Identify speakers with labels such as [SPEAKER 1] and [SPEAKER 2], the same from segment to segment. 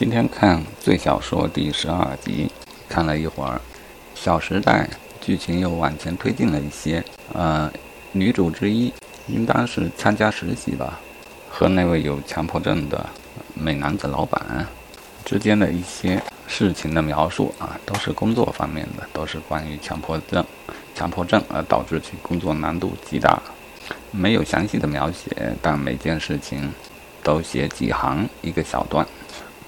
[SPEAKER 1] 今天看《最小说》第十二集，看了一会儿，《小时代》剧情又往前推进了一些。呃，女主之一应当是参加实习吧，和那位有强迫症的美男子老板之间的一些事情的描述啊，都是工作方面的，都是关于强迫症、强迫症而导致其工作难度极大。没有详细的描写，但每件事情都写几行一个小段。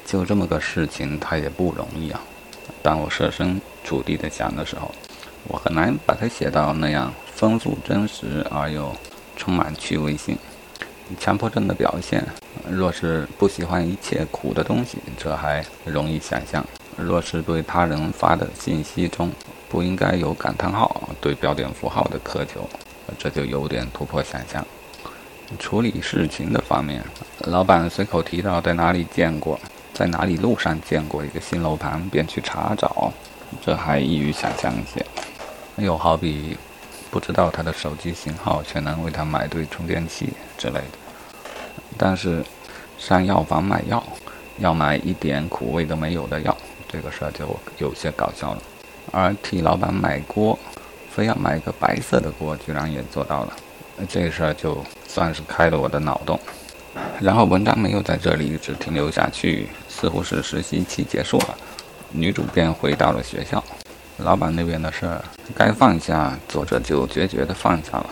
[SPEAKER 1] 就这么个事情，它也不容易啊。当我设身处地的想的时候，我很难把它写到那样丰富、真实而又充满趣味性。强迫症的表现，若是不喜欢一切苦的东西，这还容易想象；若是对他人发的信息中不应该有感叹号、对标点符号的苛求，这就有点突破想象。处理事情的方面，老板随口提到在哪里见过。在哪里路上见过一个新楼盘，便去查找，这还易于想象一些。又好比不知道他的手机型号，却能为他买对充电器之类的。但是上药房买药，要买一点苦味都没有的药，这个事儿就有些搞笑了。而替老板买锅，非要买个白色的锅，居然也做到了，这事儿就算是开了我的脑洞。然后文章没有在这里一直停留下去，似乎是实习期结束了，女主便回到了学校。老板那边的事儿该放下，作者就决绝地放下了。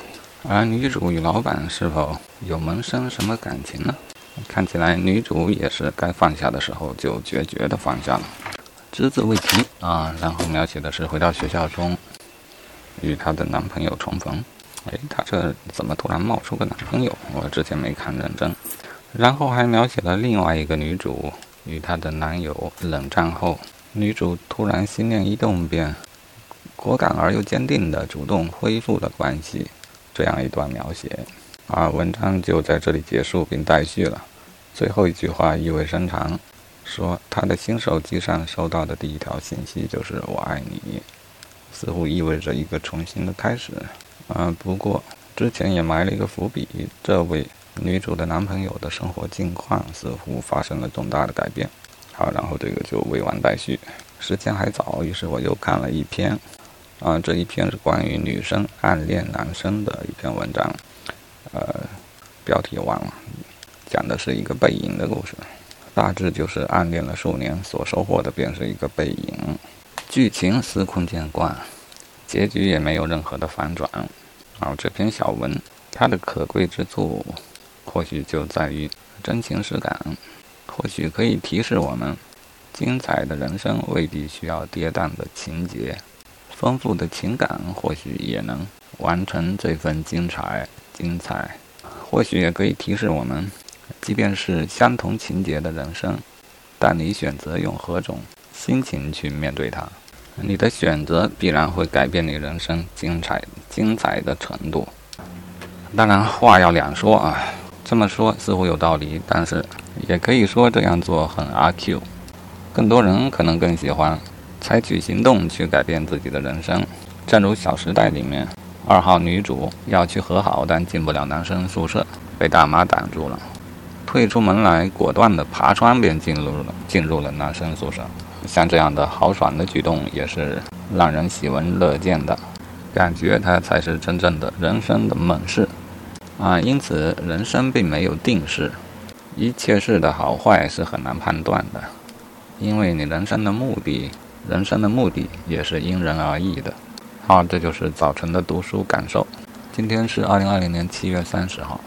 [SPEAKER 1] 而女主与老板是否有萌生什么感情呢？看起来女主也是该放下的时候就决绝地放下了，只字未提啊。然后描写的是回到学校中与她的男朋友重逢。哎，她这怎么突然冒出个男朋友？我之前没看认真。然后还描写了另外一个女主与她的男友冷战后，女主突然心念一动，便果敢而又坚定地主动恢复了关系，这样一段描写。而文章就在这里结束并待续了。最后一句话意味深长，说她的新手机上收到的第一条信息就是“我爱你”，似乎意味着一个重新的开始。嗯，不过之前也埋了一个伏笔，这位。女主的男朋友的生活境况似乎发生了重大的改变。好，然后这个就未完待续。时间还早，于是我又看了一篇，啊，这一篇是关于女生暗恋男生的一篇文章，呃，标题忘了，讲的是一个背影的故事，大致就是暗恋了数年，所收获的便是一个背影，剧情司空见惯，结局也没有任何的反转。然后，这篇小文它的可贵之处。或许就在于真情实感，或许可以提示我们，精彩的人生未必需要跌宕的情节，丰富的情感或许也能完成这份精彩。精彩，或许也可以提示我们，即便是相同情节的人生，但你选择用何种心情去面对它，你的选择必然会改变你人生精彩精彩的程度。当然，话要两说啊。这么说似乎有道理，但是也可以说这样做很阿 Q。更多人可能更喜欢采取行动去改变自己的人生。正如《小时代》里面，二号女主要去和好，但进不了男生宿舍，被大妈挡住了。退出门来，果断地爬窗便进入了进入了男生宿舍。像这样的豪爽的举动，也是让人喜闻乐见的，感觉他才是真正的人生的猛士。啊，因此人生并没有定式，一切事的好坏是很难判断的，因为你人生的目的，人生的目的也是因人而异的。好，这就是早晨的读书感受。今天是二零二零年七月三十号。